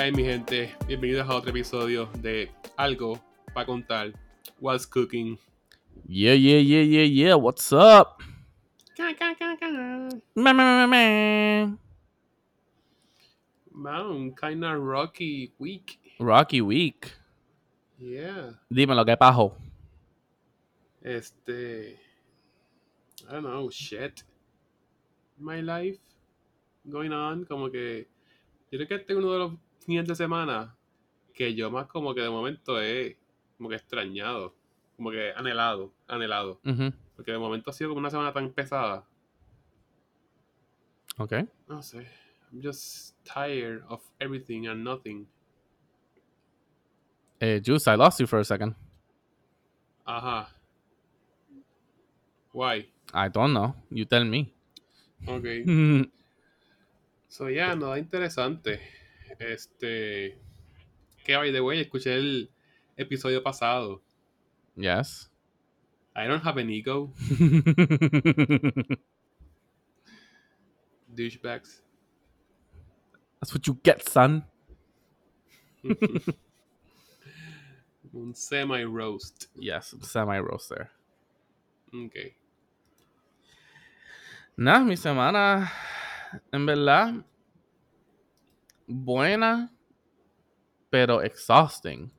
hay, mi gente? Bienvenidos a otro episodio de Algo para contar. What's cooking? Yeah, yeah, yeah, yeah, yeah. What's up? Man, kinda rocky week. Rocky Week. Yeah. Dime lo que pasó. Este. I don't know, shit. My life going on. Como que. Yo creo que este es uno de los fines de semana que yo más como que de momento he como que extrañado. Como que anhelado, anhelado. Ujú. Porque de momento ha sido como una semana tan pesada. Ok. No sé. I'm just tired of everything and nothing. Eh, Juice, I lost you for a second. Ajá. Why? I don't know. You tell me. Ok. So, ya, nada interesante. Este. Que by the way, escuché el episodio pasado. yes. I don't have an ego, douchebags. That's what you get, son. Un semi-roast. Yes, semi roaster. Ok. Nada, mi semana, en verdad, buena, pero exhausting.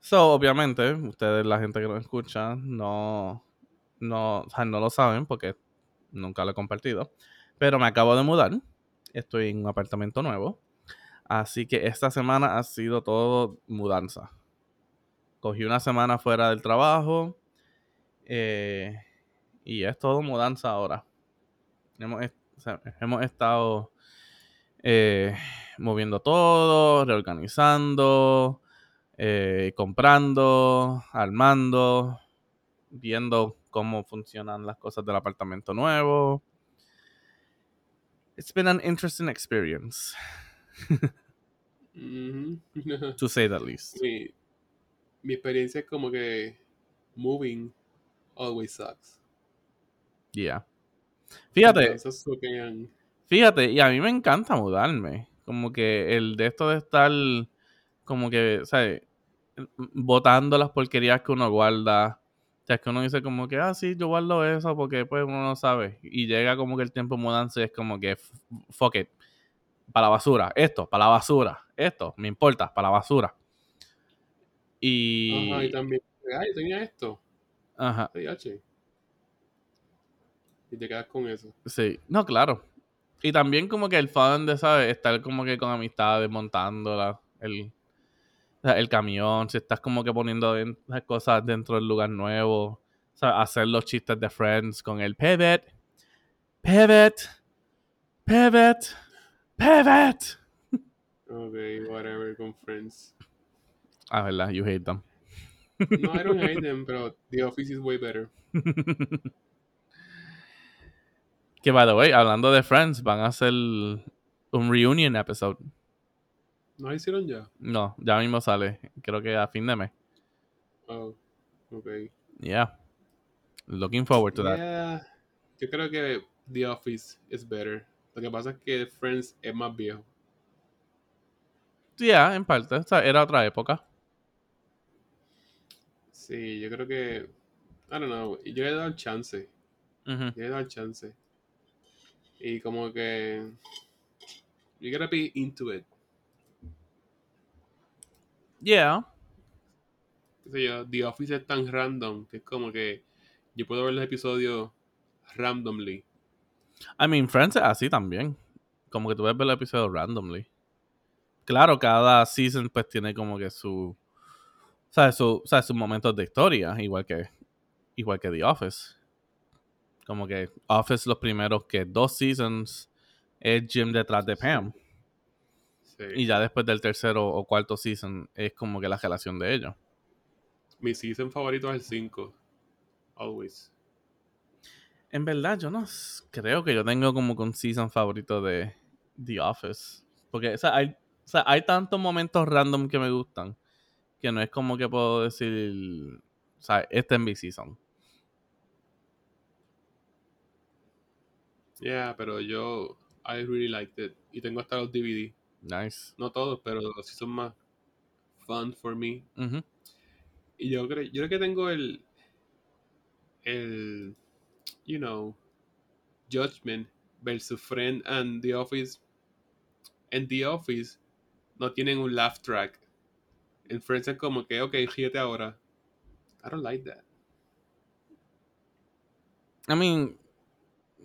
So, obviamente, ustedes, la gente que nos escucha, no, no, o sea, no lo saben porque nunca lo he compartido. Pero me acabo de mudar. Estoy en un apartamento nuevo. Así que esta semana ha sido todo mudanza. Cogí una semana fuera del trabajo. eh, y es todo mudanza ahora. Hemos, hemos estado eh, moviendo todo, reorganizando, eh, comprando, armando, viendo cómo funcionan las cosas del apartamento nuevo. It's been an interesting experience, Ujú. to say the least. mi, mi experiencia es como que moving always sucks. Yeah. Fíjate, Entonces, Fíjate, y a mí me encanta mudarme. Como que el de esto de estar, como que, ¿sabes? Botando las porquerías que uno guarda. O sea, es que uno dice como que, ah, sí, yo guardo eso porque pues uno no sabe. Y llega como que el tiempo de mudanza y es como que, fuck it. Para la basura. Esto, para la basura. Esto, me importa, para la basura. Y... Ajá, y también, ay, tenía esto. Ajá. Y te quedas con eso. Sí, no, claro. Y también como que el fun de, ¿sabes? Estar como que con amistades montando la- el, el camión, si estás como que poniendo las cosas dentro del lugar nuevo, hacer los chistes de Friends con el pivot, pivot, pivot, pivot. Ok, whatever, con friends. Ah, verdad, you hate them. No, I don't hate them, pero The Office is way better. Que, by the way, hablando de Friends, van a hacer un reunion episode. ¿No lo hicieron ya? No, ya mismo sale, creo que a fin de mes. Oh, ok. Yeah. Looking forward to that. Yo creo que The Office is better. Lo que pasa es que Friends es más viejo. Yeah, en parte. O sea, era otra época. Sí, yo creo que. I don't know. Yo le he dado el chance. Yo le he dado el chance. Y como que. You gotta be into it. Yeah. qué sé yo, The Office es tan random que es como que yo puedo ver los episodios randomly. I mean, Friends es así también. Como que tú ves ver el episodio randomly. Claro, cada season pues tiene como que su... ¿Sabes? Su, ¿sabes? Sus momentos de historia. Igual que... Igual que The Office. Como que Office los primeros que dos seasons es Jim detrás de Pam. Sí. Y ya después del tercero o cuarto season es como que la relación de ellos. Mi season favorito es el 5. Always. En verdad, yo no creo que yo tengo como que un season favorito de The Office. Porque, o sea, hay, o sea, hay tantos momentos random que me gustan que no es como que puedo decir, o sea, este es mi season. Yeah, pero yo. I really liked it. Y tengo hasta los DVD. Nice. No todos, pero sí son más fun for me. Y yo creo, yo creo que tengo el, el, you know, Judgment versus Friend and The Office. En The Office no tienen un laugh track. En Friends es como que, ok, ríete ahora. I don't like that. I mean,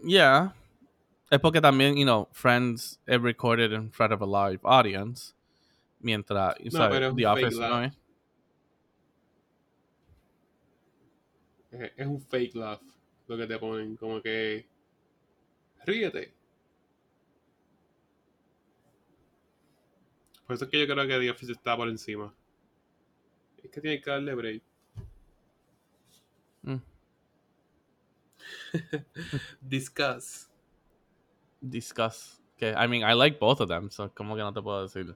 yeah. Es porque también, you know, Friends is recorded in front of a live audience. Mientras, No, es The Office no laugh. es. Es, es un fake laugh lo que te ponen. Como que, ríete. Por eso es que yo creo que The Office está por encima. Es que tiene que darle break. Mm. Discuss. Discuss. Que, I mean, I like both of them, so como que no te puedo decir.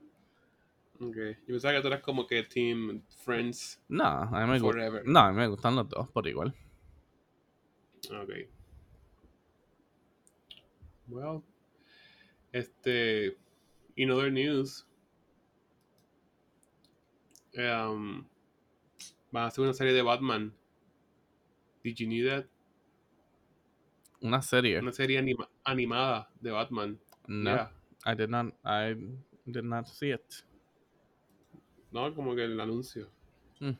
Ok. Yo pensaba que tú eras como que Team Friends No, a mí me. Forever. No, a mí me gustan los dos por igual. Ok. Well. Este. In other news. Um, van a hacer una serie de Batman. Did you need that? Una serie. Una serie anima- animada de Batman. No, Yeah. I did not. I did not see it. No, como que el anuncio. Mm.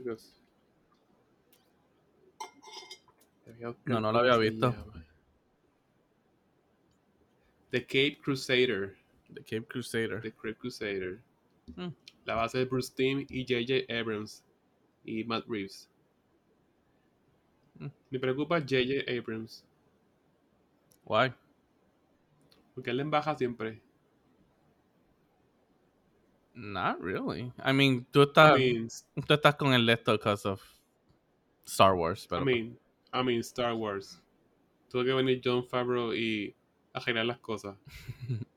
No, no lo había ¿Cómo se visto. The Cape Crusader. The Cape Crusader. The Cape Crusader. Mm. La base de Bruce Timm y J.J. Abrams y Matt Reeves. Mm. Me preocupa J.J. Abrams. Why? Porque él le embaja siempre. Not really. I mean, tú estás, I mean, tú estás con el esto because of Star Wars, I pero mean, I mean Star Wars. Tuvo que venir John Favreau y arreglar las cosas.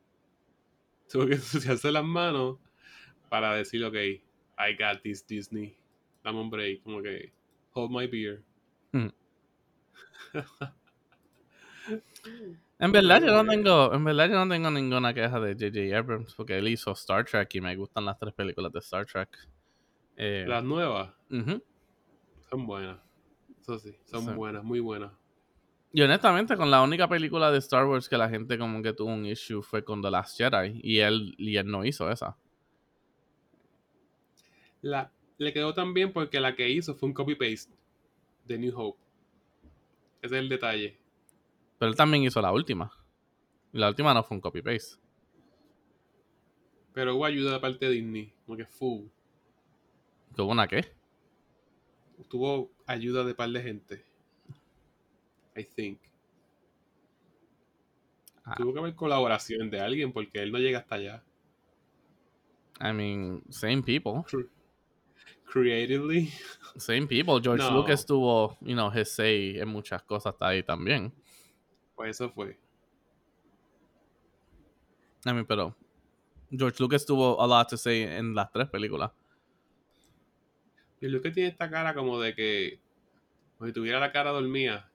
Tuvo que ensuciarse las manos para decir, ok, I got this Disney. Dame un break, como que, hold my beer. Hmm. en verdad yo no tengo, en verdad yo no tengo ninguna queja de J.J. Abrams porque él hizo Star Trek y me gustan las tres películas de Star Trek. Eh, Las nuevas son buenas. Eso sí, son Sí. buenas, muy buenas. Y honestamente, con la única película de Star Wars que la gente como que tuvo un issue fue con The Last Jedi. Y él, y él no hizo esa. La, le quedó tan bien porque la que hizo fue un copy-paste de New Hope. Ese es el detalle. Pero él también hizo la última. Y la última no fue un copy-paste. Pero hubo ayuda de parte de Disney, como que full. ¿Tuvo una qué? Tuvo ayuda de par de gente. I think. Ah. Tuvo que haber colaboración de alguien porque él no llega hasta allá. I mean, same people. Cre- Creatively. Same people. George No. Lucas tuvo, you know, his say en muchas cosas hasta ahí también. Pues eso fue. I mean, pero George Lucas tuvo a lot to say en las tres películas. Lo que tiene esta cara como de que. Como si tuviera la cara dormida.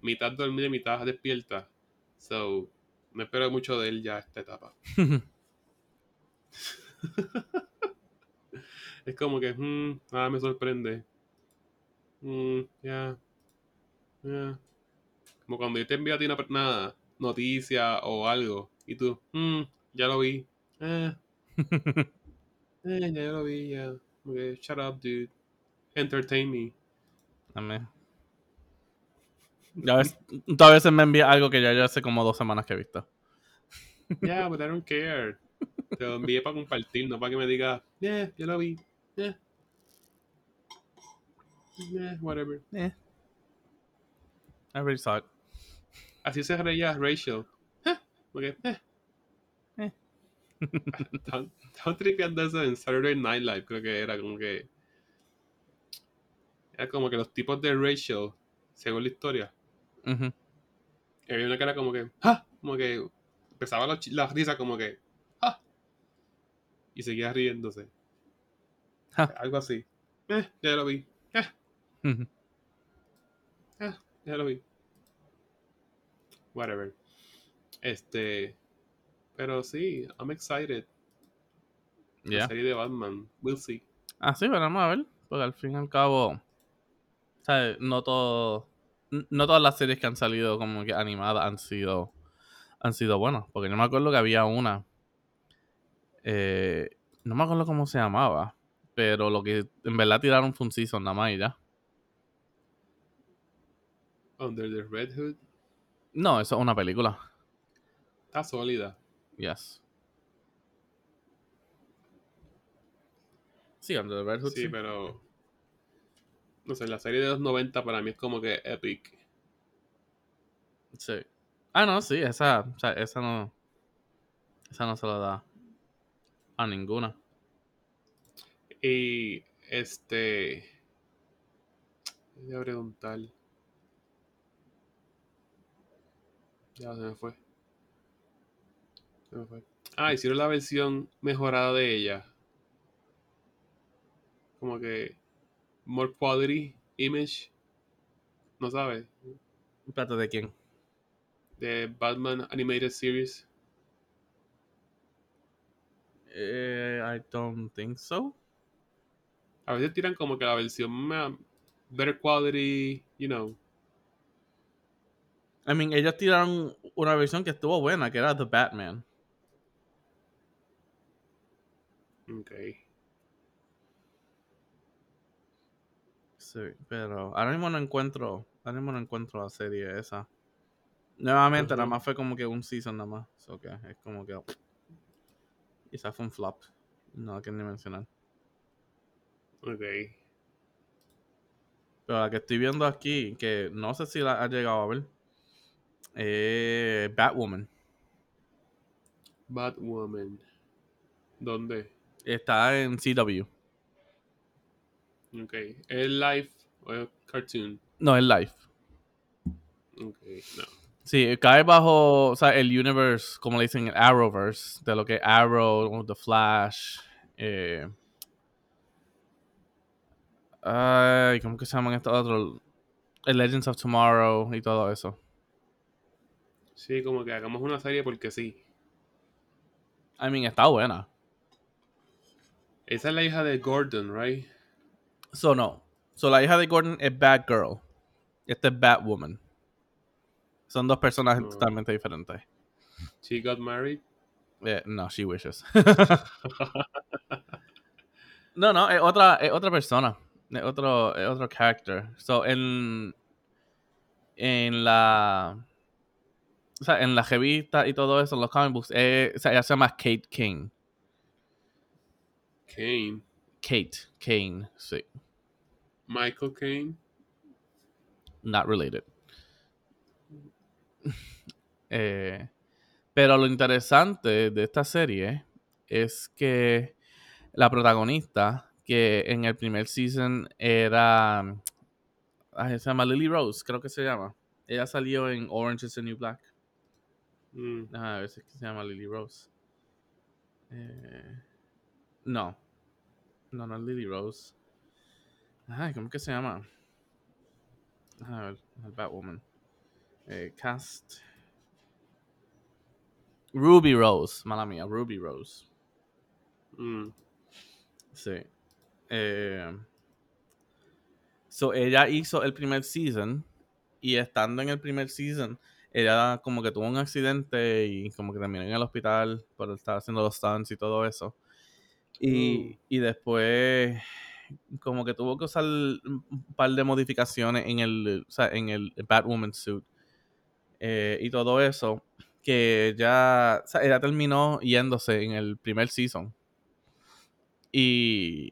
Mitad dormida y mitad despierta. So. No espero mucho de él ya esta etapa. Es como que, mm, nada me sorprende. Mm, ya. ya. Como cuando yo te envío a ti una, una noticia o algo y tú, mm, ya lo vi. Eh, eh, ya lo vi, ya. Ok, shut up, dude. Entertain me. Mean, ya ves, tú a veces me envía algo que ya yo hace como dos semanas que he visto. Yeah, but I don't care. Te lo envié para compartir, no para que me digas, yeah, ya lo vi. Yeah. Yeah, whatever. I already saw it. Así se reía Rachel. Eh, Porque, eh. Eh. Estaban estaban tripeando eso en Saturday Night Live, creo que era como que. Era como que los tipos de Rachel, según la historia, Ujú. había una que era como que, ¡ah! Como que empezaba la, la risa como que, ¡ah! Y seguía riéndose. Ja. Algo así. Eh, ya lo vi. Eh, Ujú. eh, ya lo vi. Whatever. Este. Pero sí, I'm excited. La serie de Batman. We'll see. Ah, sí, veremos a ver. Porque al fin y al cabo, ¿sabes? No todo, no todas las series que han salido como que animadas han sido, han sido buenas. Porque yo me acuerdo que había una, eh, no me acuerdo cómo se llamaba, pero lo que en verdad tiraron fue un season nada más y ya. Under the Red Hood. No, eso es una película. Está sólida. Yes. Sí, Under the Red Hood. Sí, sí. pero. No sé, la serie de los 90 para mí es como que epic. Sí. Ah, no, sí, esa, o sea, esa no. Esa no se la da a ninguna. Y este. Voy a preguntar. Ya se me fue. Se me fue. Ah, hicieron la versión mejorada de ella. Como que. More quality image. No sabes. Espérate, ¿de quién? De Batman Animated Series. Eh, I don't think so. A veces tiran como que la versión. Better quality, you know. I mean, ellos tiraron una versión que estuvo buena, que era The Batman. Ok. Sí, pero ahora mismo no encuentro, ahora mismo no encuentro la serie esa. Nuevamente, nada Ujú. más fue como que un season nada más. So que es como que... Quizás fue un flop. No la quiero ni mencionar. Ok. Pero la que estoy viendo aquí, que no sé si la has llegado a ver, eh, Batwoman. Batwoman. ¿Dónde? Está en CW. Ok. ¿Es live o es cartoon? No, es live. Ok, no. Sí, cae bajo, o sea, el universe, como le dicen, el Arrowverse, de lo que Arrow, The Flash, eh, ay, ¿cómo que se llaman estos otros? El Legends of Tomorrow y todo eso. Sí, como que hagamos una serie porque sí. I mean, está buena. Esa es la hija de Gordon, right? So, no. So, la hija de Gordon es Batgirl. Esta es Batwoman. Son dos personajes No. totalmente diferentes. She got married. Eh, no, she wishes. no, no, es otra, es otra persona. Es otro, es otro character. So, en, en la. O sea, en la revista y todo eso, en los comic books, eh, o sea, ella se llama Kate Kane. Kane. Kate Kane, sí. Michael Kane. Not related. Eh, pero lo interesante de esta serie es que la protagonista, que en el primer season era. se llama Lily Rose, creo que se llama. Ella salió en Orange is the New Black. Mm, Déjame ver si es que se llama Lily Rose. Eh, no. No, no es Lily Rose. Ay, ¿cómo que se llama? Déjame ver. el Batwoman. Eh, cast. Ruby Rose. Mala mía, Ruby Rose. mm. Sí. Eh, so, ella hizo el primer season. Y estando en el primer season, ella como que tuvo un accidente y como que terminó en el hospital por estar haciendo los stunts y todo eso. Y, Mm. y después como que tuvo que usar un par de modificaciones en el, o sea, en el Batwoman suit. eh, y todo eso. Que ya, o sea, ella terminó yéndose en el primer season. Y,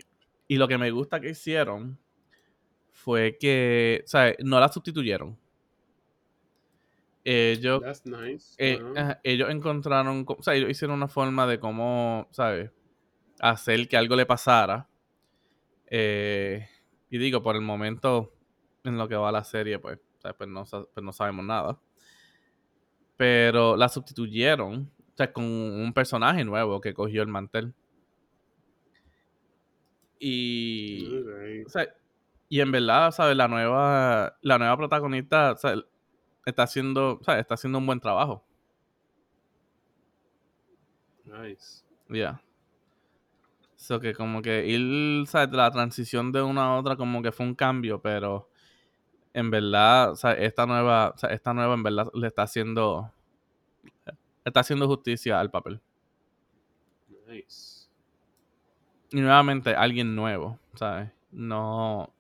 y lo que me gusta que hicieron fue que, o sea, no la sustituyeron. Ellos, That's nice. eh, ellos encontraron, co- o sea, ellos hicieron una forma de cómo, ¿sabes? Hacer que algo le pasara. Eh, y digo, por el momento en lo que va la serie, pues, ¿sabes? Pues, no, pues no sabemos nada. Pero la sustituyeron, o sea, con un personaje nuevo que cogió el mantel. Y, o sea, y en verdad, ¿sabes? La nueva, la nueva protagonista, o sea, está haciendo, o sea, está haciendo un buen trabajo. Nice. Ya. So que como que ir, ¿sabes? La transición de una a otra como que fue un cambio, pero en verdad, o sea, esta nueva, o sea, esta nueva en verdad le está haciendo, está haciendo justicia al papel. Nice. Y nuevamente alguien nuevo, ¿sabes? No,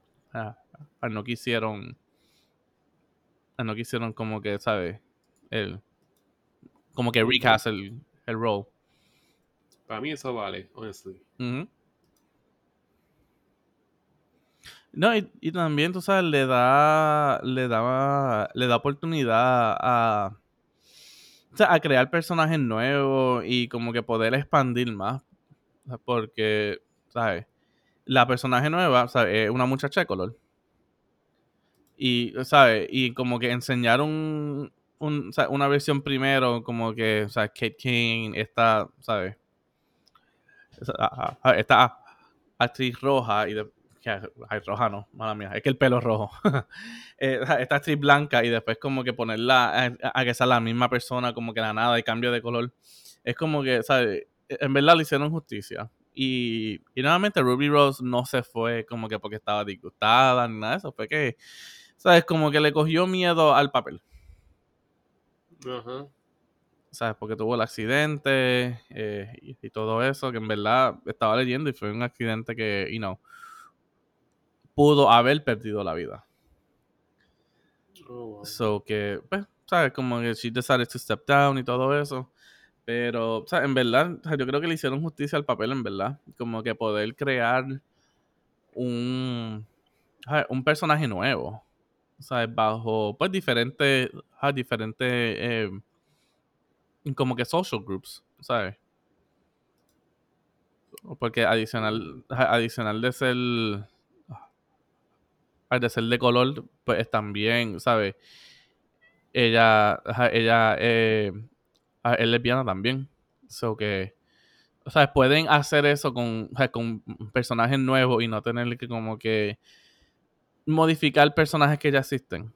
no quisieron, no quisieron como que, ¿sabes? El, como que recast el, el role. Para mí eso vale, honestly. No, y, y también, tú sabes, le da, le da, le da oportunidad a, o sea, a crear personajes nuevos y como que poder expandir más. Porque, ¿sabes? La personaje nueva, ¿sabes? Es una muchacha de color. Y, ¿sabes? Y como que enseñar un, una versión primero, como que, o sea, Kate King, esta, ¿sabes? Esta actriz roja y de, ay, roja no, mala mía, es que el pelo es rojo. Eh, esta actriz blanca y después como que ponerla a, a que sea la misma persona, como que la nada y cambio de color. Es como que, ¿sabes? En verdad le hicieron justicia. Y, y nuevamente Ruby Rose no se fue como que porque estaba disgustada ni nada de eso. Fue que, ¿sabes? Como que le cogió miedo al papel. Ajá. ¿Sabes? Porque tuvo el accidente eh, y, y todo eso, que en verdad estaba leyendo y fue un accidente que, you know, pudo haber perdido la vida. Oh, wow. So que, pues, ¿sabes? Como que she decided to step down y todo eso. Pero, o sea, en verdad, o sea, yo creo que le hicieron justicia al papel, en verdad. Como que poder crear un, un personaje nuevo. ¿Sabes? Bajo, pues, diferentes, diferentes, eh, como que social groups, ¿sabes? Porque adicional, adicional de ser, ah, de ser de color, pues también, ¿sabes? Ella, ella eh, ah, es lesbiana también. So que, o pueden hacer eso con, con personajes nuevos y no tener que como que modificar personajes que ya existen.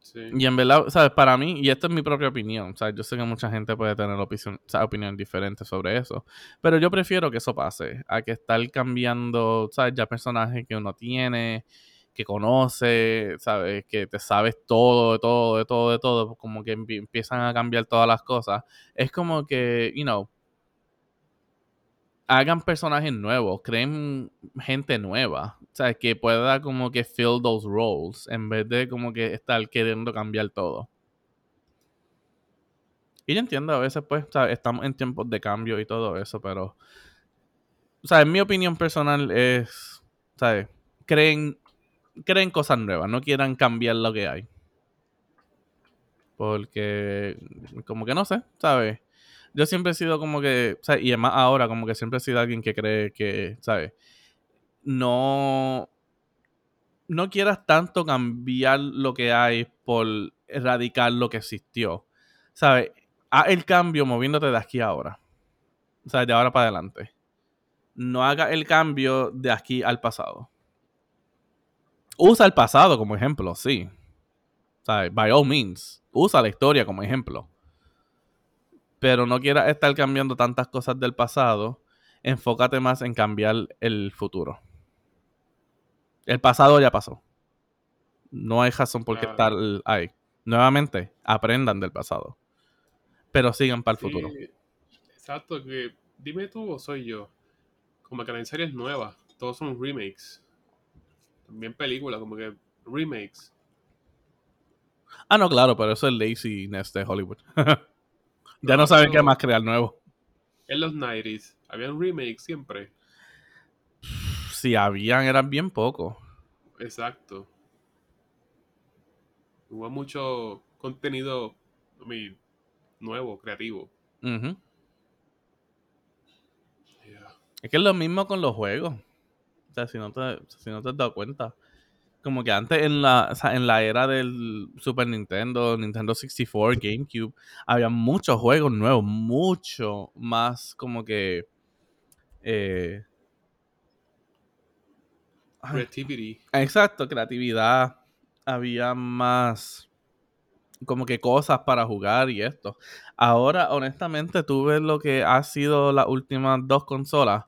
Sí. Y en verdad, ¿sabes? Para mí, y esto es mi propia opinión, sea, yo sé que mucha gente puede tener opinión, o sea, opinión diferente sobre eso, pero yo prefiero que eso pase, a que estar cambiando, ¿sabes? Ya personajes que uno tiene, que conoce, ¿sabes? Que te sabes todo, de todo, de todo, de todo, como que empie- empiezan a cambiar todas las cosas. Es como que, you know, hagan personajes nuevos, creen gente nueva, o sea, que pueda como que fill those roles en vez de como que estar queriendo cambiar todo. Y yo entiendo, a veces pues, sea, estamos en tiempos de cambio y todo eso, pero, o sea, en mi opinión personal es, ¿sabes? Creen, creen cosas nuevas, no quieran cambiar lo que hay. Porque, como que no sé, ¿sabes? Yo siempre he sido como que, y además ahora como que siempre he sido alguien que cree que, ¿sabes? No, no quieras tanto cambiar lo que hay por erradicar lo que existió. ¿Sabes? Haz el cambio moviéndote de aquí a ahora. O sea, de ahora para adelante. No haga el cambio de aquí al pasado. Usa el pasado como ejemplo, sí. ¿Sabes? By all means. Usa la historia como ejemplo. Pero no quieras estar cambiando tantas cosas del pasado. Enfócate más en cambiar el futuro. El pasado ya pasó. No hay razón por qué estar ahí. Nuevamente, aprendan del pasado. Pero sigan para el Sí, futuro. Exacto, que dime tú o soy yo. Como que la serie es nueva, todos son remakes. También películas, como que remakes. Ah, no, claro, pero eso es laziness de Hollywood. ya no saben qué más crear nuevo. En los 90s, habían remakes siempre. Si habían, eran bien pocos. Exacto. Hubo mucho contenido I mean, nuevo, creativo. Yeah. Es que es lo mismo con los juegos. O sea, si no te, si no te has dado cuenta. Como que antes en la, o sea, en la era del Super Nintendo, Nintendo 64, GameCube, había muchos juegos nuevos, mucho más como que... eh, Creativity. Exacto, creatividad. Había más. como que cosas para jugar y esto. Ahora, honestamente, tú ves lo que ha sido las últimas dos consolas,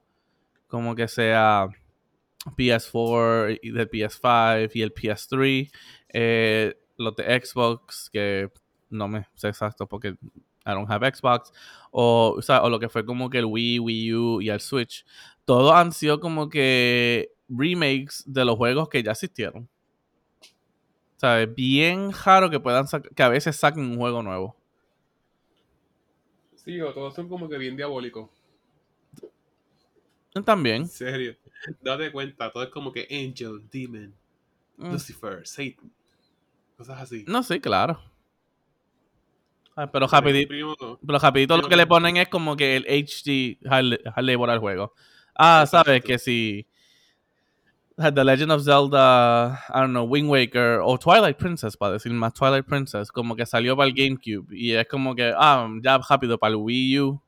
como que sea PS4 y del PS5 y el PS3, eh, los de Xbox, que no me sé exacto porque I don't have Xbox, o, o, lo que fue como que el Wii, Wii U y el Switch, todos han sido como que remakes de los juegos que ya existieron. O sea, es bien raro que puedan que a veces saquen un juego nuevo. Sí, o todos son como que bien diabólicos. También. En serio. Date cuenta, todo es como que Angel, Demon, mm. Lucifer, Satan. Cosas así. No, sí, claro. pero rapidito, pero rapidito lo que le ponen es como que el HD label al juego. Ah, sabes que si The Legend of Zelda, I don't know, Wind Waker o Twilight Princess, para decir más Twilight Princess, como que salió para el GameCube y es como que, ah, ya rápido para el Wii U,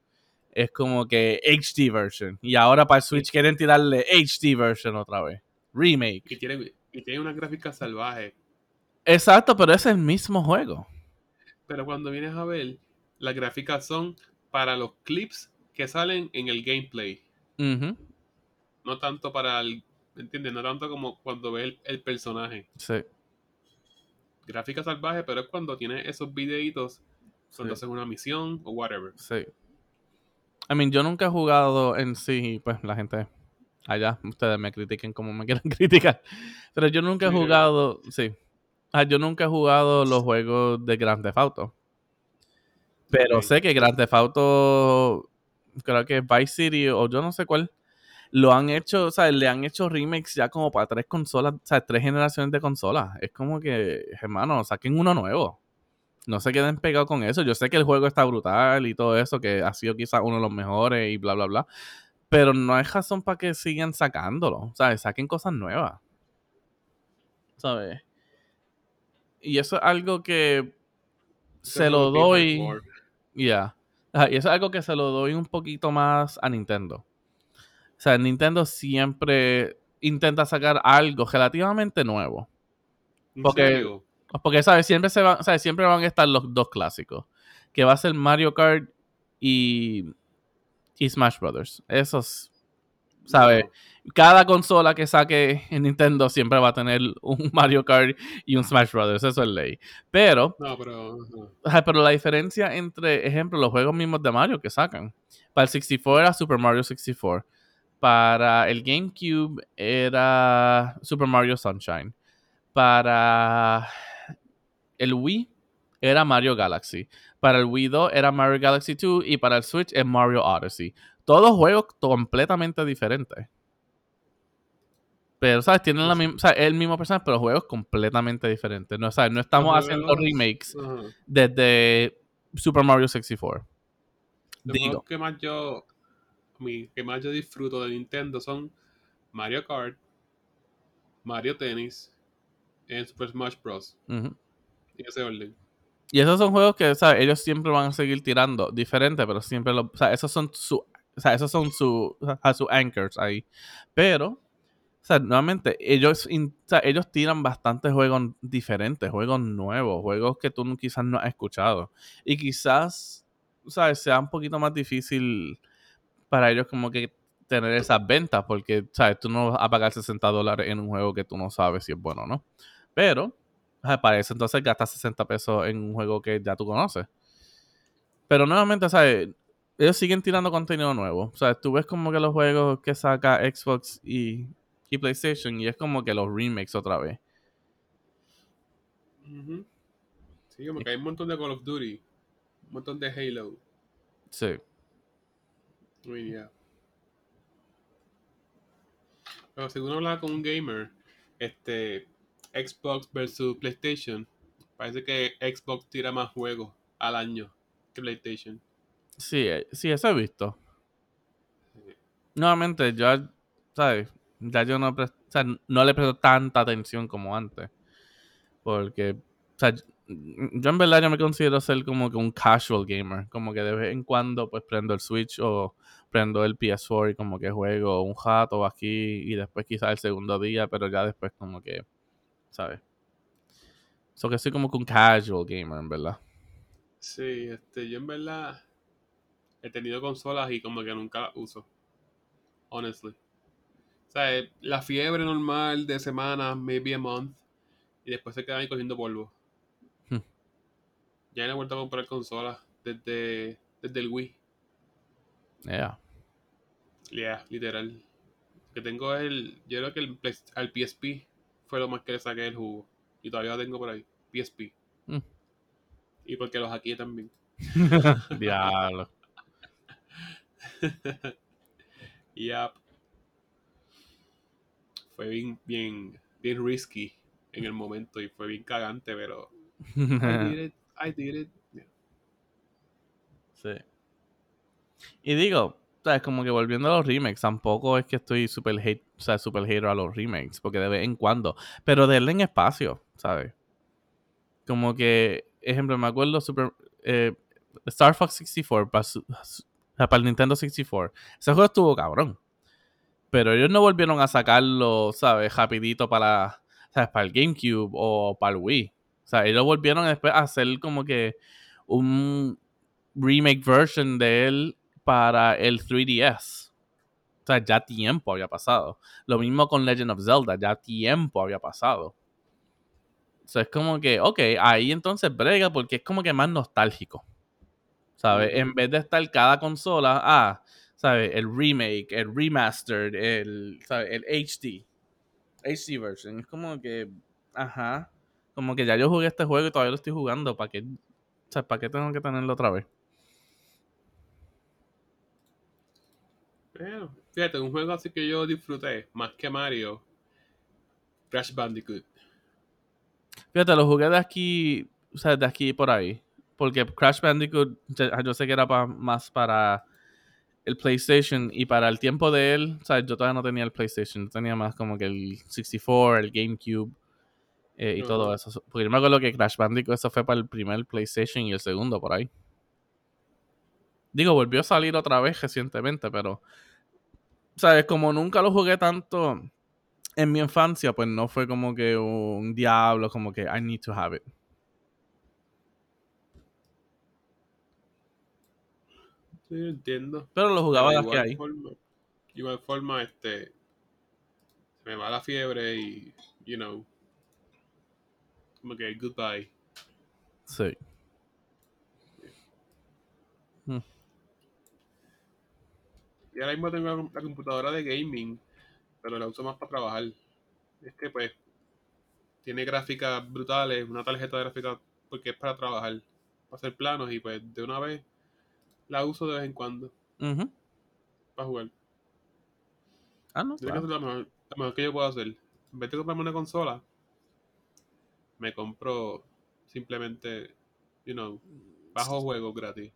es como que HD version. Y ahora para el Switch quieren tirarle HD version otra vez. Remake. Y tiene, y tiene una gráfica salvaje. Exacto, pero es el mismo juego. Pero cuando vienes a ver, las gráficas son para los clips que salen en el gameplay. No tanto para el ¿Me entiendes? No tanto como cuando ves el, personaje. Sí. Gráfica salvaje, pero es cuando tienes esos videitos cuando haces una misión o whatever. Sí. I mean, yo nunca he jugado en sí, pues la gente allá, ustedes me critiquen como me quieran criticar. Pero yo nunca he jugado, sí. Yo nunca he jugado los juegos de Grand Theft Auto. Pero sé que Grand Theft Auto, creo que Vice City o yo no sé cuál, lo han hecho, o sea, le han hecho remakes ya como para tres consolas, o sea, tres generaciones de consolas. Es como que, hermano, saquen uno nuevo. No se queden pegados con eso. Yo sé que el juego está brutal y todo eso, que ha sido quizás uno de los mejores y bla, bla, bla. Pero no hay razón para que sigan sacándolo. O sea, saquen cosas nuevas. ¿Sabes? Y eso es algo que se lo doy. Ya. Y eso es algo que se lo doy un poquito más a Nintendo. O sea, Nintendo siempre intenta sacar algo relativamente nuevo. Porque, porque ¿sabes? Siempre, se va, siempre van a estar los dos clásicos. Que va a ser Mario Kart y, y Smash Brothers. Esos, ¿sabes? Cada consola que saque en Nintendo siempre va a tener un Mario Kart y un Smash Brothers. Eso es ley. Pero, no, pero, pero la diferencia entre, ejemplo, los juegos mismos de Mario que sacan. Para el 64 era Super Mario 64 para el GameCube era Super Mario Sunshine. Para el Wii era Mario Galaxy. Para el Wii 2 era Mario Galaxy 2 y para el Switch es Mario Odyssey. Todos juegos completamente diferentes. Pero, ¿sabes? Tienen la misma, o sea, el mismo personaje, pero juegos completamente diferentes. No, ¿sabes? no estamos haciendo remakes desde Super Mario 64. Digo. que más yo que más yo disfruto de Nintendo son Mario Kart, Mario Tennis y Super Smash Bros. Y esos son juegos que, ¿sabes? Ellos siempre van a seguir tirando diferente, pero siempre lo, o sea, esos son su, o sea, esos son su, a sus anchors ahí. Pero, o sea, nuevamente, ellos, o sea, ellos tiran bastantes juegos diferentes, juegos nuevos, juegos que tú quizás no has escuchado. Y quizás, ¿sabes? Sea un poquito más difícil para ellos como que tener esas ventas, porque, ¿sabes? Tú no vas a pagar 60 dólares en un juego que tú no sabes si es bueno o no. Pero, para eso entonces gastas 60 pesos en un juego que ya tú conoces. Pero nuevamente, ¿sabes? Ellos siguen tirando contenido nuevo. O sea, tú ves como que los juegos que saca Xbox y, y PlayStation y es como que los remakes otra vez. Sí, como que hay un montón de Call of Duty, un montón de Halo. Sí. Pero si uno habla con un gamer, este Xbox versus PlayStation, parece que Xbox tira más juegos al año que PlayStation. Sí, eh, sí, eso he visto. Nuevamente, ya, ¿sabes? Ya yo no, no le presto tanta atención como antes. Porque, o sea, yo en verdad yo me considero ser como que un casual gamer. Como que de vez en cuando pues prendo el Switch o prendo el PS4 y como que juego un jato aquí y después quizás el segundo día, pero ya después como que, ¿sabes? So que soy como que un casual gamer, en verdad. Sí, este, yo en verdad he tenido consolas y como que nunca las uso. Honestly. O sea, eh, la fiebre normal de semanas, maybe a month, y después se quedan ahí cogiendo polvo. Hmm. Ya no he vuelto a comprar consolas desde, desde el Wii. Yeah. Yeah, literal. Que tengo el. Yo creo que el, al PSP fue lo más que le saqué el jugo. Y todavía lo tengo por ahí. PSP. Mm. Y porque los hackeé también. Diablo. Yep. Fue bien, bien, bien risky en el momento y fue bien cagante, pero I did it, I did it. Yeah. Sí. Y digo, ¿sabes? Como que volviendo a los remakes, tampoco es que estoy super hate, o sea, super hater a los remakes, porque de vez en cuando, pero denle en espacio, ¿sabes? Como que, ejemplo, me acuerdo super, eh, Star Fox 64 para, su- para el Nintendo 64. Ese juego estuvo cabrón. Pero ellos no volvieron a sacarlo, ¿sabes? Rapidito para, ¿sabes? Para el GameCube o para el Wii. O sea, ellos volvieron después a hacer como que un remake version de él para el 3DS. O sea, ya tiempo había pasado. Lo mismo con Legend of Zelda, ya tiempo había pasado. O sea, es como que, ok, ahí entonces brega porque es como que más nostálgico. ¿Sabes? En vez de estar cada consola, ah, ¿sabes? El remake, el remastered, el, ¿sabes? El HD. HD version. Es como que, ajá. Como que ya yo jugué este juego y todavía lo estoy jugando. ¿Para qué, o sea, ¿para qué tengo que tenerlo otra vez? Bueno, fíjate, un juego así que yo disfruté más que Mario. Crash Bandicoot. Fíjate, lo jugué de aquí, o sea, de aquí por ahí. Porque Crash Bandicoot, ya- yo sé que era pa- más para el PlayStation y para el tiempo de él, o sea, yo todavía no tenía el PlayStation, yo tenía más como que el 64, el GameCube eh, y todo eso. Porque yo me acuerdo que Crash Bandicoot, eso fue para el primer PlayStation y el segundo por ahí. Digo, volvió a salir otra vez recientemente, pero, ¿sabes? Como nunca lo jugué tanto en mi infancia, pues no fue como que un diablo, como que I need to have it. Sí, entiendo. Pero lo jugaba de ahí. forma, igual forma, este, se me va la fiebre y, you know, como que goodbye. Sí. Y ahora mismo tengo la, la computadora de gaming, pero la uso más para trabajar. Es que pues tiene gráficas brutales, una tarjeta de gráfica porque es para trabajar, para hacer planos y pues de una vez la uso de vez en cuando para jugar. Ah, no, Yo claro. que eso es lo mejor, lo mejor que yo puedo hacer. En vez de comprarme una consola, me compro simplemente, you know, bajo juegos gratis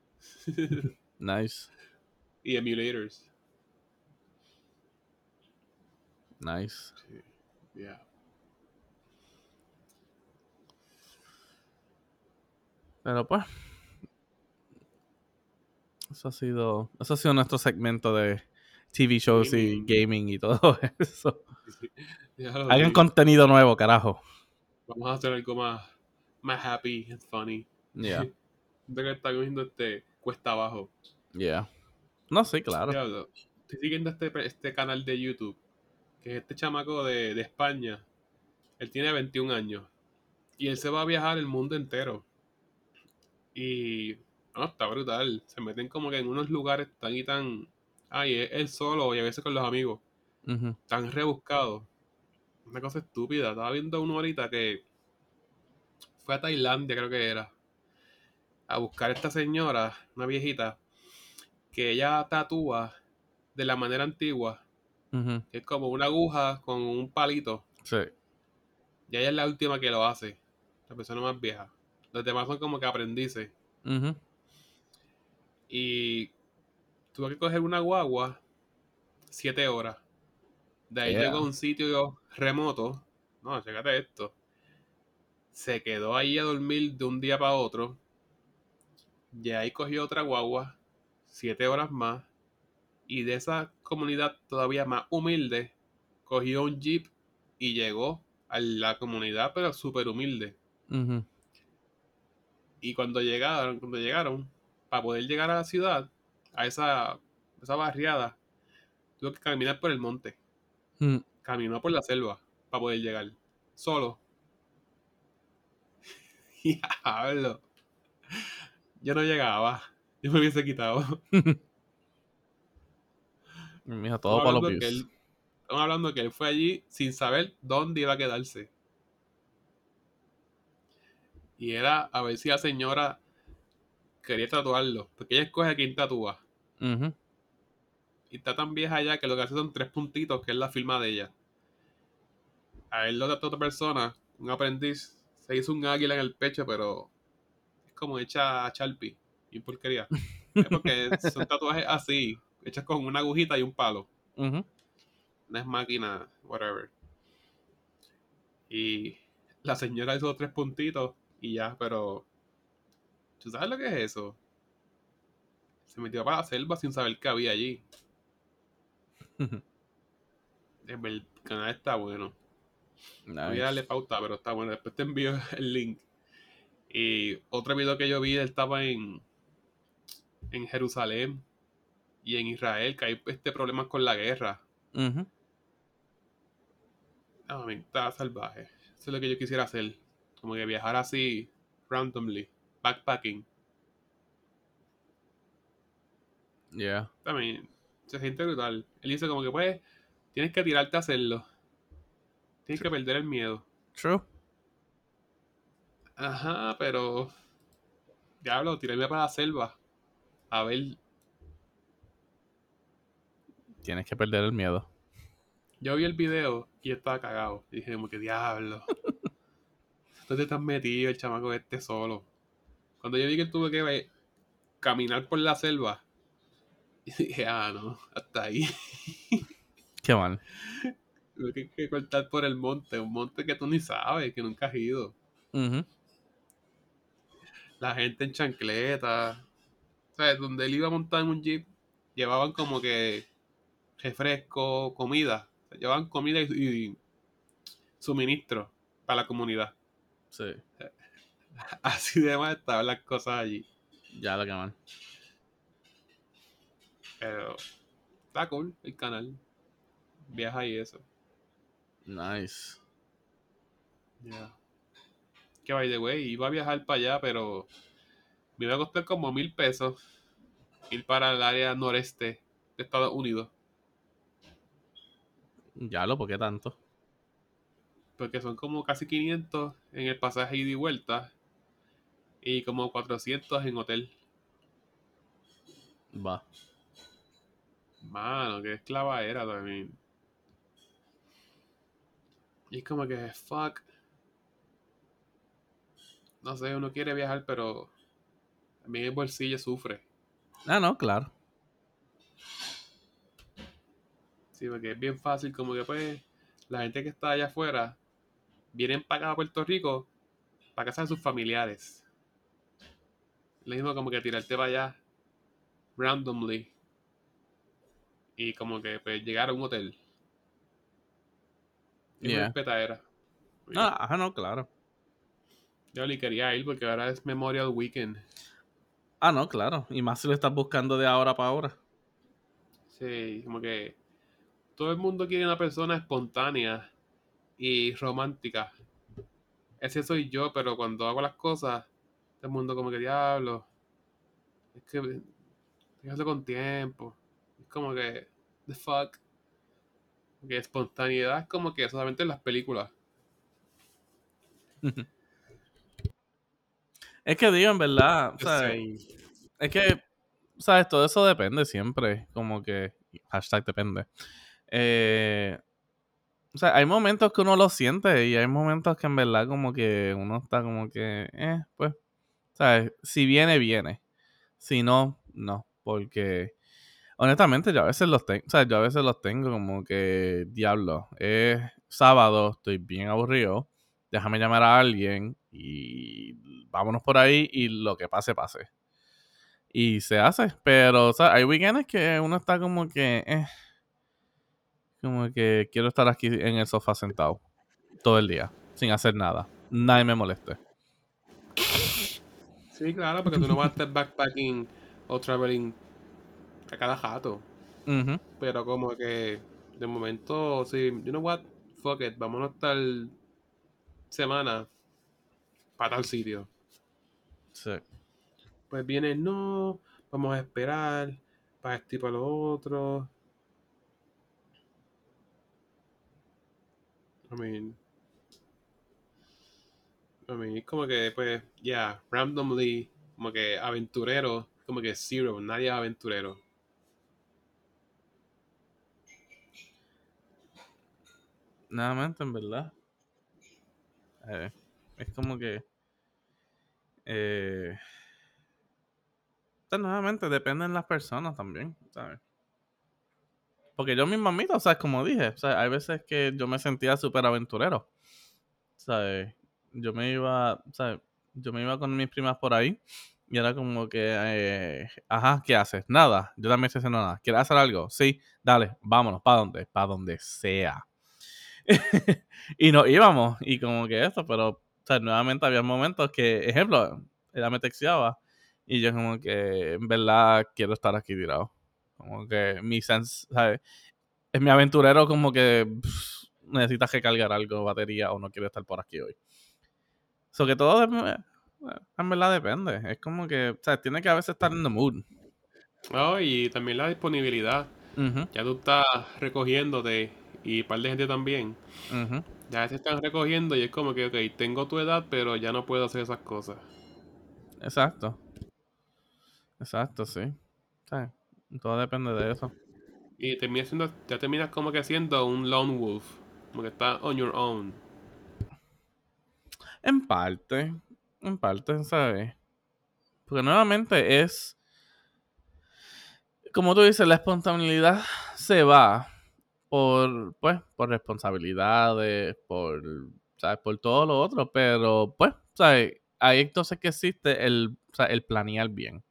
Nice. y emulators. Nice. Sí, yeah. Pero pues. Eso ha sido. Eso ha sido nuestro segmento de TV shows Gaming. y gaming y todo eso. Lo Hagan vi. contenido nuevo, carajo. Vamos a hacer algo más, más happy and funny. Yeah. Siento que está cogiendo este cuesta abajo. Yeah. No, sí, claro. Estoy siguiendo este, este canal de YouTube, que es este chamaco de, de España. Él tiene 21 años. Y él se va a viajar el mundo entero. Y no, está brutal. Se meten como que en unos lugares tan y tan. Ay, él solo y a veces con los amigos. Tan rebuscados. Una cosa estúpida. Estaba viendo uno ahorita que fue a Tailandia, creo que era. A buscar a esta señora, una viejita, que ella tatúa de la manera antigua. Es como una aguja con un palito. Sí. Y ella es la última que lo hace. La persona más vieja. Los demás son como que aprendices. Y tuve que coger una guagua siete horas. De ahí Yeah. llegó a un sitio remoto. No, chécate esto. Se quedó ahí a dormir de un día para otro. Y ahí cogió otra guagua. Siete horas más. Y de esa comunidad todavía más humilde, cogió un jeep y llegó a la comunidad, pero súper humilde. Y cuando llegaron, cuando llegaron, para poder llegar a la ciudad, a esa, esa barriada, tuvo que caminar por el monte. Mm. Caminó por la selva para poder llegar. Solo. Diablo. Yo no llegaba. Yo me hubiese quitado. Todo Estamos para los views. él- Estamos hablando que él fue allí sin saber dónde iba a quedarse. Y era a ver si la señora quería tatuarlo. Porque ella escoge a quién tatúa. Y está tan vieja ya que lo que hace son tres puntitos, que es la firma de ella. A él lo trató otra persona, un aprendiz. Se hizo un águila en el pecho, pero es como hecha a Sharpie. Y porquería. Es porque son tatuajes así, hechos con una agujita y un palo. Es máquina, whatever. Y la señora hizo tres puntitos y ya, pero. ¿Tú sabes lo que es eso? Se metió para la selva sin saber qué había allí. El canal está bueno. Voy a Nice. darle pauta, pero está bueno. Después te envío el link. Y otro video que yo vi, él estaba en, en Jerusalén y en Israel, que hay este problemas con la guerra. Ujú. Ah, me está salvaje. Eso es lo que yo quisiera hacer. Como que viajar así, randomly, backpacking. Yeah. También se siente brutal. Él dice como que pues, tienes que tirarte a hacerlo. Tienes que perder el miedo. True. Ajá, pero. Diablo, tirarme para la selva. A ver. Tienes que perder el miedo. Yo vi el video y estaba cagado. Y dije, como que diablo. ¿Dónde estás metido el chamaco este solo? Cuando yo vi que él tuvo que eh, caminar por la selva. Y dije, ah, no, hasta ahí. Qué mal. Tuve que, que cortar por el monte. Un monte que tú ni sabes, que nunca has ido. Ujú. la gente en chancleta. ¿Sabes? Donde él iba a montar en un jeep, llevaban como que refresco, comida. O sea, llevaban comida y, y suministro para la comunidad. Sí. Así de mal estaban las cosas allí. Ya lo que mal. Pero está cool el canal. Viaja y eso. Nice. Ya. Que by the way, iba a viajar para allá, pero me iba a costar como mil pesos ir para el área noreste de Estados Unidos. Ya lo, ¿por qué tanto? Porque son como casi 500 en el pasaje ida y vuelta. Y como 400 en hotel. Va. Mano, qué esclava era también. Y es como que, fuck. No sé, uno quiere viajar, pero también el bolsillo sufre. Ah, no, claro. Sí, porque es bien fácil, como que pues, la gente que está allá afuera vienen para acá a Puerto Rico para casa de sus familiares. Lo mismo como que tirarte para allá randomly y como que pues llegar a un hotel. Es Yeah. una petadera. Ah, ajá, no, claro. Yo ni quería ir porque ahora es Memorial Weekend. Ah, no, claro. Y más si lo estás buscando de ahora para ahora. Sí, como que todo el mundo quiere una persona espontánea y romántica. Ese soy yo, pero cuando hago las cosas, todo el mundo como que diablo. Es que déjalo con tiempo. Es como que, the fuck. Que espontaneidad es como que solamente en las películas. Es que digo, en verdad, ¿sabes? Es que, ¿sabes? Todo eso depende siempre. Como que, hashtag depende. Eh, o sea, hay momentos que uno lo siente y hay momentos que en verdad como que uno está como que, eh, pues, ¿sabes? Si viene, viene. Si no, no. Porque, honestamente, yo a veces los tengo, o sea, yo a veces los tengo como que, diablo, es sábado, estoy bien aburrido, déjame llamar a alguien y vámonos por ahí y lo que pase, pase. Y se hace, pero, o sea, hay weekends que uno está como que, eh, como que quiero estar aquí en el sofá sentado todo el día, sin hacer nada. Nadie me moleste. Sí, claro, porque tú no vas a estar backpacking o traveling a cada jato. Pero como que de momento, sí, you know what, fuck it, vámonos tal semana para tal sitio. Sí. Pues viene, no, vamos a esperar para este y para lo otro. I mean, I mean, como que, pues, ya, randomly, como que aventurero, como que zero, nadie es aventurero. Nuevamente, en verdad. eh, es como que. Eh, nuevamente, dependen las personas también, ¿sabes? Porque yo mismo admito, o sea, como dije, o sea, hay veces que yo me sentía súper aventurero. ¿Sabes? Yo me iba, ¿sabes? Yo me iba con mis primas por ahí y era como que, eh, ajá, ¿qué haces? Nada, yo también estoy haciendo nada. ¿Quieres hacer algo? Sí, dale, vámonos, ¿para dónde? Para donde sea. y nos íbamos, y como que eso, pero, o sea, nuevamente había momentos que, ejemplo, ella me texteaba y yo como que, en verdad, quiero estar aquí tirado. Como que mi sense, ¿sabes? Es mi aventurero como que pff, necesitas que cargar algo, batería, o no quiere estar por aquí hoy. So que todo, en verdad, depende. Es como que, o sea, tiene que a veces estar en the mood. Oh, y también la disponibilidad. Ya tú estás recogiéndote y un par de gente también. ujú. Ya se están recogiendo y es como que, ok, tengo tu edad, pero ya no puedo hacer esas cosas. Exacto. Exacto, sí. Sea, todo depende de eso. Y terminas siendo, ya terminas como que siendo un lone wolf. Como que estás on your own. En parte, en parte, ¿sabes? Porque nuevamente es, como tú dices, la espontaneidad se va por, pues, por responsabilidades, por, ¿sabes? Por todo lo otro, pero, pues, ¿sabes? Ahí entonces que existe el, el planear bien.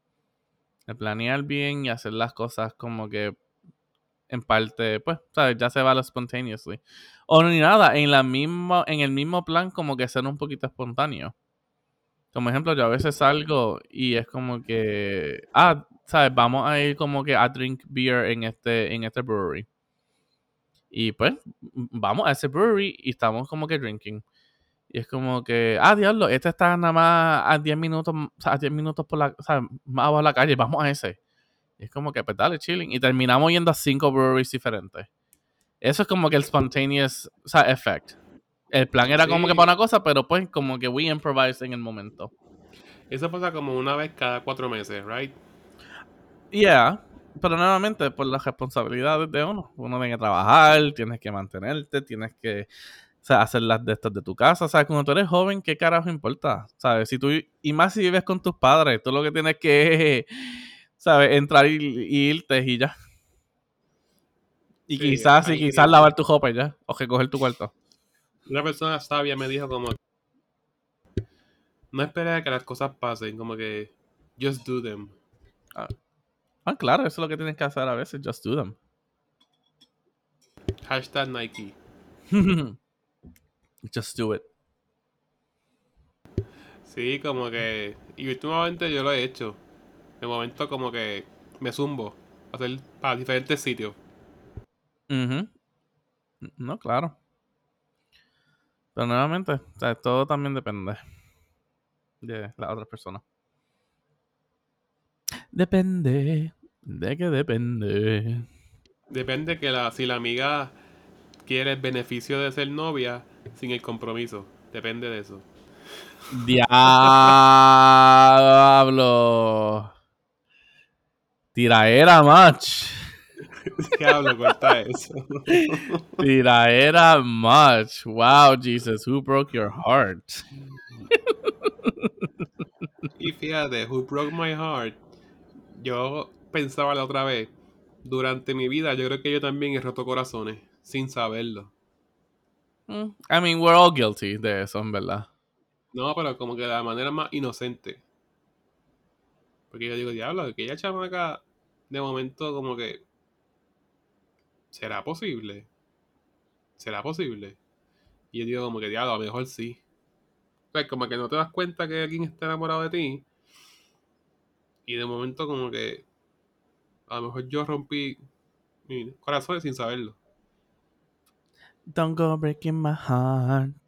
Planear bien y hacer las cosas como que en parte, pues, ¿sabes? Ya se va lo spontaneously. O ni nada, en la misma, en el mismo plan como que ser un poquito espontáneo. Como ejemplo, yo a veces salgo y es como que, ah, ¿sabes? Vamos a ir como que a drink beer en este, en este brewery. Y pues, vamos a ese brewery y estamos como que drinking. Y es como que, ah, diablo, este está nada más a 10 minutos, o sea, a 10 minutos por la, o sea, más abajo de la calle, vamos a ese. Y es como que, pues dale, chilling. Y terminamos yendo a cinco breweries diferentes. Eso es como que el spontaneous, o sea, effect. El plan era como que para una cosa, pero pues como que we improvise en el momento. Eso pasa como una vez cada cuatro meses, right? Yeah, pero nuevamente por las responsabilidades de uno. Uno tiene que trabajar, tienes que mantenerte, tienes que o sea, hacer las de estas de tu casa. ¿Sabes? Cuando tú eres joven, ¿qué carajo importa? ¿Sabes? Si tú, y más si vives con tus padres, tú lo que tienes que, ¿sabes? Entrar y, y irte y ya. Y Sí, quizás, y quizás lavar tu ropa ya. O recoger tu cuarto. Una persona sabia me dijo como no esperes a que las cosas pasen, como que just do them. Ah, claro, eso es lo que tienes que hacer a veces. Just do them. Hashtag Nike. Just do it. Sí, como que. Y últimamente yo lo he hecho. De momento, como que me zumbo. a Hacer para diferentes sitios. Ujú. No, claro. Pero nuevamente, o sea, todo también depende de las otras personas. Depende. ¿De qué depende? Depende que la, si la amiga quiere el beneficio de ser novia sin el compromiso. Depende de eso. Diablo. Tiraera, match. ¿Qué hablo? Corta eso. Tiraera, match. Wow, Jesus, who broke your heart? y fíjate, Who Broke My Heart. Yo pensaba la otra vez. Durante mi vida, yo creo que yo también he roto corazones. Sin saberlo. Mm, I mean, we're all guilty de eso, en verdad. No, pero como que de la manera más inocente. Porque yo digo, diablo, aquella chamaca de momento como que... ¿Será posible? ¿Será posible? Y yo digo como que, diablo, a lo mejor sí. O sea, como que no te das cuenta que alguien está enamorado de ti. Y de momento como que a lo mejor yo rompí mi corazón sin saberlo. Don't go breaking my heart.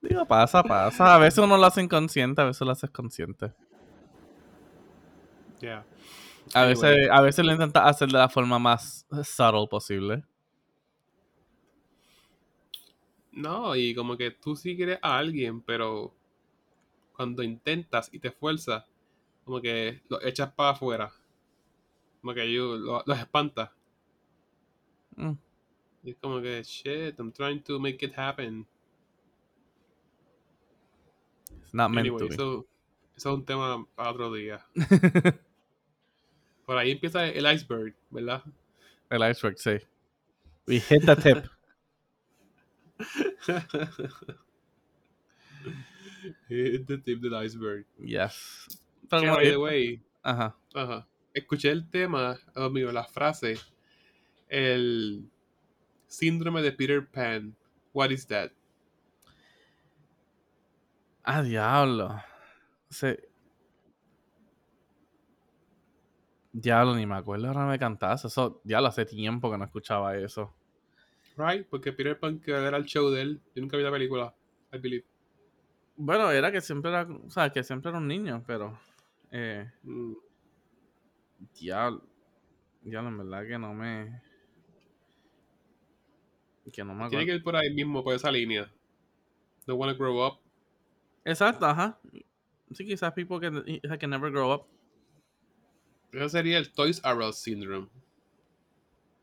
Digo, pasa, pasa. A veces uno lo hace inconsciente, a veces lo haces consciente. Yeah. A Anyway. veces, a veces lo intentas hacer de la forma más subtle posible. No, y como que tú sí quieres a alguien, pero cuando intentas y te esfuerzas, como que los echas para afuera. Como que you- lo- los espantas. Mm. Y es como que, shit, I'm trying to make it happen. It's not meant Anyway, to be. eso, eso es un tema para otro día. Por ahí empieza el iceberg, ¿verdad? El iceberg, sí. We hit the tip. It's the tip del iceberg. Yes. Pero by the way, Ajá. Ajá. Escuché el tema, mío, la frase, el síndrome de Peter Pan. What is that? Ah, diablo. Sí. Diablo, ni me acuerdo ahora me cantaste. Eso, diablo, hace tiempo que no escuchaba eso. Right? Porque Peter Pan que era el show de él. Yo nunca vi la película, I believe. Bueno, era que siempre era, o sea, que siempre era un niño, pero eh, Mm. diablo, diablo, en verdad que no me, que no me Tiene acuerdo. que ir por ahí mismo, por esa línea. Don't wanna grow up. Exacto, ajá. Sí, quizás people can, can never grow up. Ese sería el Toys R Us syndrome.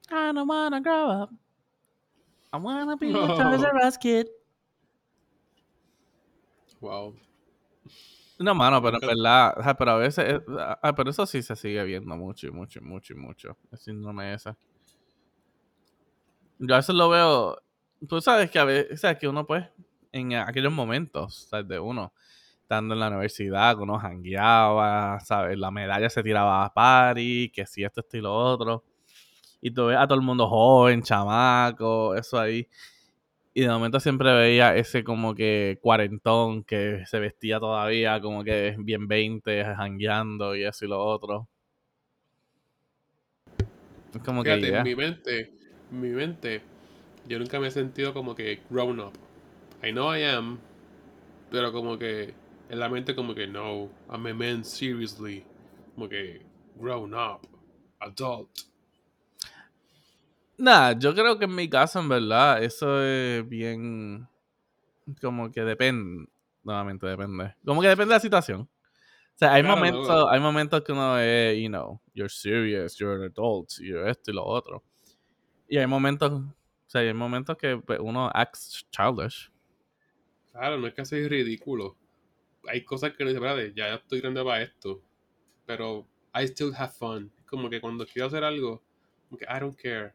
I don't wanna grow up. I wanna be No. a Toys R Us kid. Wow. No, mano, pero en verdad, pero a veces, eh, ah, pero eso sí se sigue viendo mucho y mucho y mucho y mucho, el síndrome ese. Yo a veces lo veo, tú sabes que a veces, sabes que uno pues, en aquellos momentos, ¿sabes? De uno, estando en la universidad, que uno jangueaba, ¿sabes? La medalla se tiraba a party, que si esto, esto y lo otro. Y tú ves a todo el mundo joven, chamaco, eso ahí. Y de momento siempre veía ese como que cuarentón que se vestía todavía como que bien 20, jangueando y eso y lo otro. Es como que ya. en mi mente, en mi mente, yo nunca me he sentido como que grown up. I know I am, pero como que en la mente como que no, I'm a man seriously. Como que grown up, adult. Nah, yo creo que en mi caso, en verdad, eso es bien. Como que depende. Nuevamente depende. Como que depende de la situación. O sea, hay Claro, no. momentos, hay momentos que uno es, you know, you're serious, you're an adult, you're esto y lo otro. Y hay momentos, o sea, hay momentos que pues, uno acts childish. Claro, no es que sea ridículo. Hay cosas que no dice, espérate, ya estoy grande para esto. Pero I still have fun. Como que cuando quiero hacer algo, como que I don't care.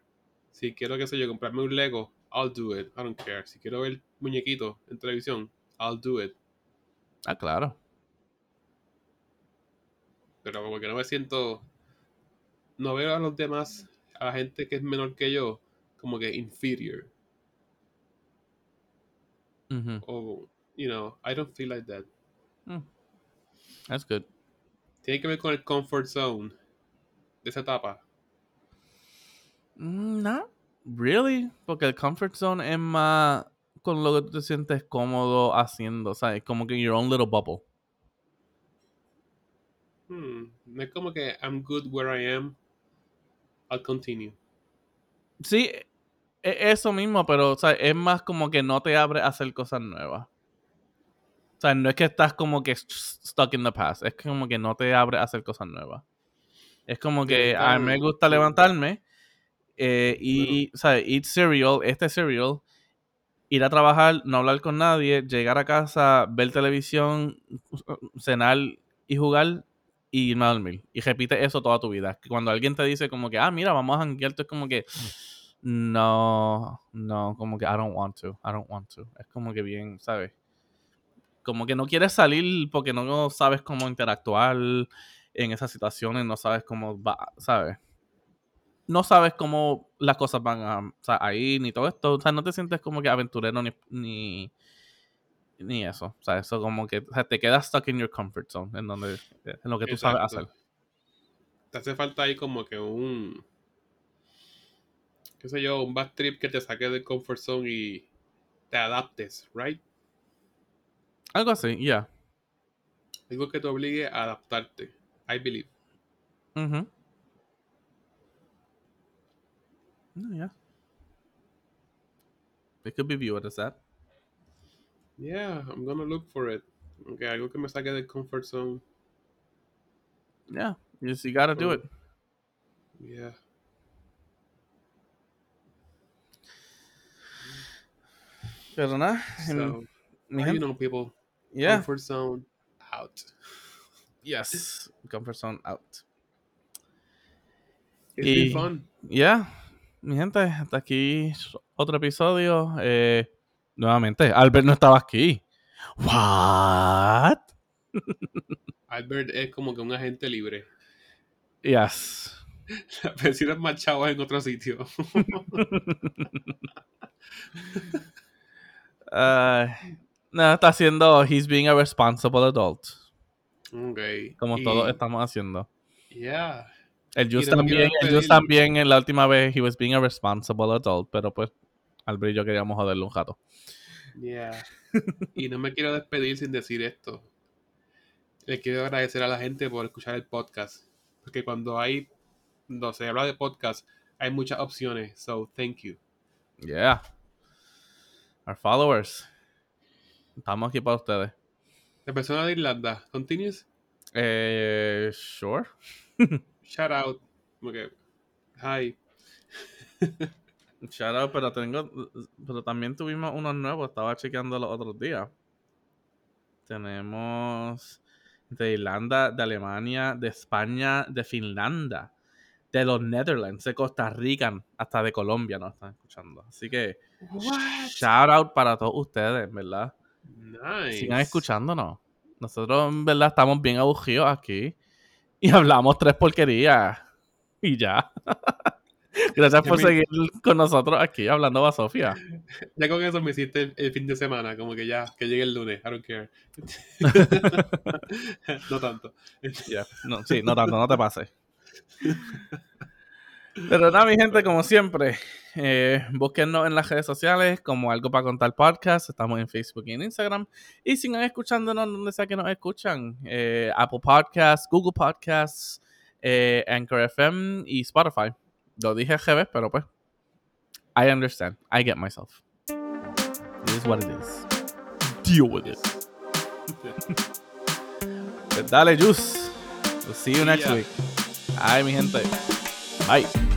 Si quiero, qué sé yo, comprarme un Lego, I'll do it. I don't care. Si quiero ver muñequitos en televisión, I'll do it. Ah, claro. Pero como que no me siento. No veo a los demás, a la gente que es menor que yo, como que inferior. O, you know, I don't feel like that. Mm. That's good. Tiene que ver con el comfort zone de esa etapa. Mm, No, really, porque el comfort zone es más con lo que tú te sientes cómodo haciendo, ¿sabes? Como que your own little bubble. Hmm, No es como que I'm good where I am. I'll continue. Sí, e- eso mismo, pero o sea, es más como que no te abre a hacer cosas nuevas. O sea, no es que estás como que st- stuck in the past, es como que no te abre a hacer cosas nuevas. Es como que a mí me gusta levantarme eh, y, ¿sabes? Eat cereal, este cereal, ir a trabajar, no hablar con nadie, llegar a casa, ver televisión, cenar y jugar y irme a dormir. Y repite eso toda tu vida. Cuando alguien te dice como que, ah, mira, vamos a janguear, tú es como que, no, no, como que I don't want to, I don't want to. Es como que bien, ¿sabes? Como que no quieres salir porque no sabes cómo interactuar en esas situaciones, no sabes cómo va, ¿sabes? No sabes cómo las cosas van a, o sea, a ir, ni todo esto. O sea, no te sientes como que aventurero ni ni eso. O sea, eso como que o sea, te quedas stuck in your comfort zone, en donde en lo que tú sabes hacer. Te hace falta ahí como que un. qué sé yo, un bad trip que te saque del comfort zone y te adaptes, right? Algo así, ya. Algo que te obligue a adaptarte. I believe. Ujú. No, yeah. It could be viewed as that. Yeah, I'm gonna look for it. Okay, algo que me saque del comfort zone. Yeah, you, just, you gotta do Oh. it. Yeah. Pero nada, So, em, mi you gente- know, people. yeah, Comfort zone out. yes, comfort zone out. It's Y- been fun. Yeah, mi gente, hasta aquí otro episodio. Eh, nuevamente, Albert no estaba aquí. What? Albert es como que un agente libre. Yes. Vecinos machados en otro sitio. Uh, no, está haciendo. He's being a responsible adult. ok. Como y- todos estamos haciendo. Yeah. El Just también, el Just también en la última vez, he was being a responsible adult, pero pues Albert y yo queríamos joderle un jato. Yeah. y no me quiero despedir sin decir esto. Le quiero agradecer a la gente por escuchar el podcast. Porque cuando hay, cuando se habla de podcast, hay muchas opciones. So, thank you. Yeah. Our followers. Estamos aquí para ustedes. La persona de Irlanda, continues. Eh, sure. Shout out. Que, hi. Shout out, pero tengo. Pero también tuvimos unos nuevos. Estaba chequeando los otros días. Tenemos de Irlanda, de Alemania, de España, de Finlandia, de los Netherlands, de Costa Rica, hasta de Colombia nos están escuchando. Así que What? shout out para todos ustedes, ¿verdad? Nice. Sigan escuchándonos. Nosotros, en verdad, estamos bien aburridos aquí. Y hablamos tres porquerías. Y ya. Gracias por seguir con nosotros aquí hablando a Sofía. Ya con eso me hiciste el, el fin de semana, como que ya, que llegue el lunes, I don't care. no tanto. No, sí, no tanto, no te pases. Pero nada, mi gente, como siempre, eh, búsquennos en las redes sociales como Algo para Contar Podcast. Estamos en Facebook y en Instagram. Y sigan escuchándonos donde sea que nos escuchan. eh, Apple Podcasts, Google Podcasts, eh, Anchor FM y Spotify. Lo dije revés, pero pues, I understand. I get myself. It is what it is. Deal with it. Pues dale, Juice. We'll see you next Yeah. week. Ay, mi gente. Bye.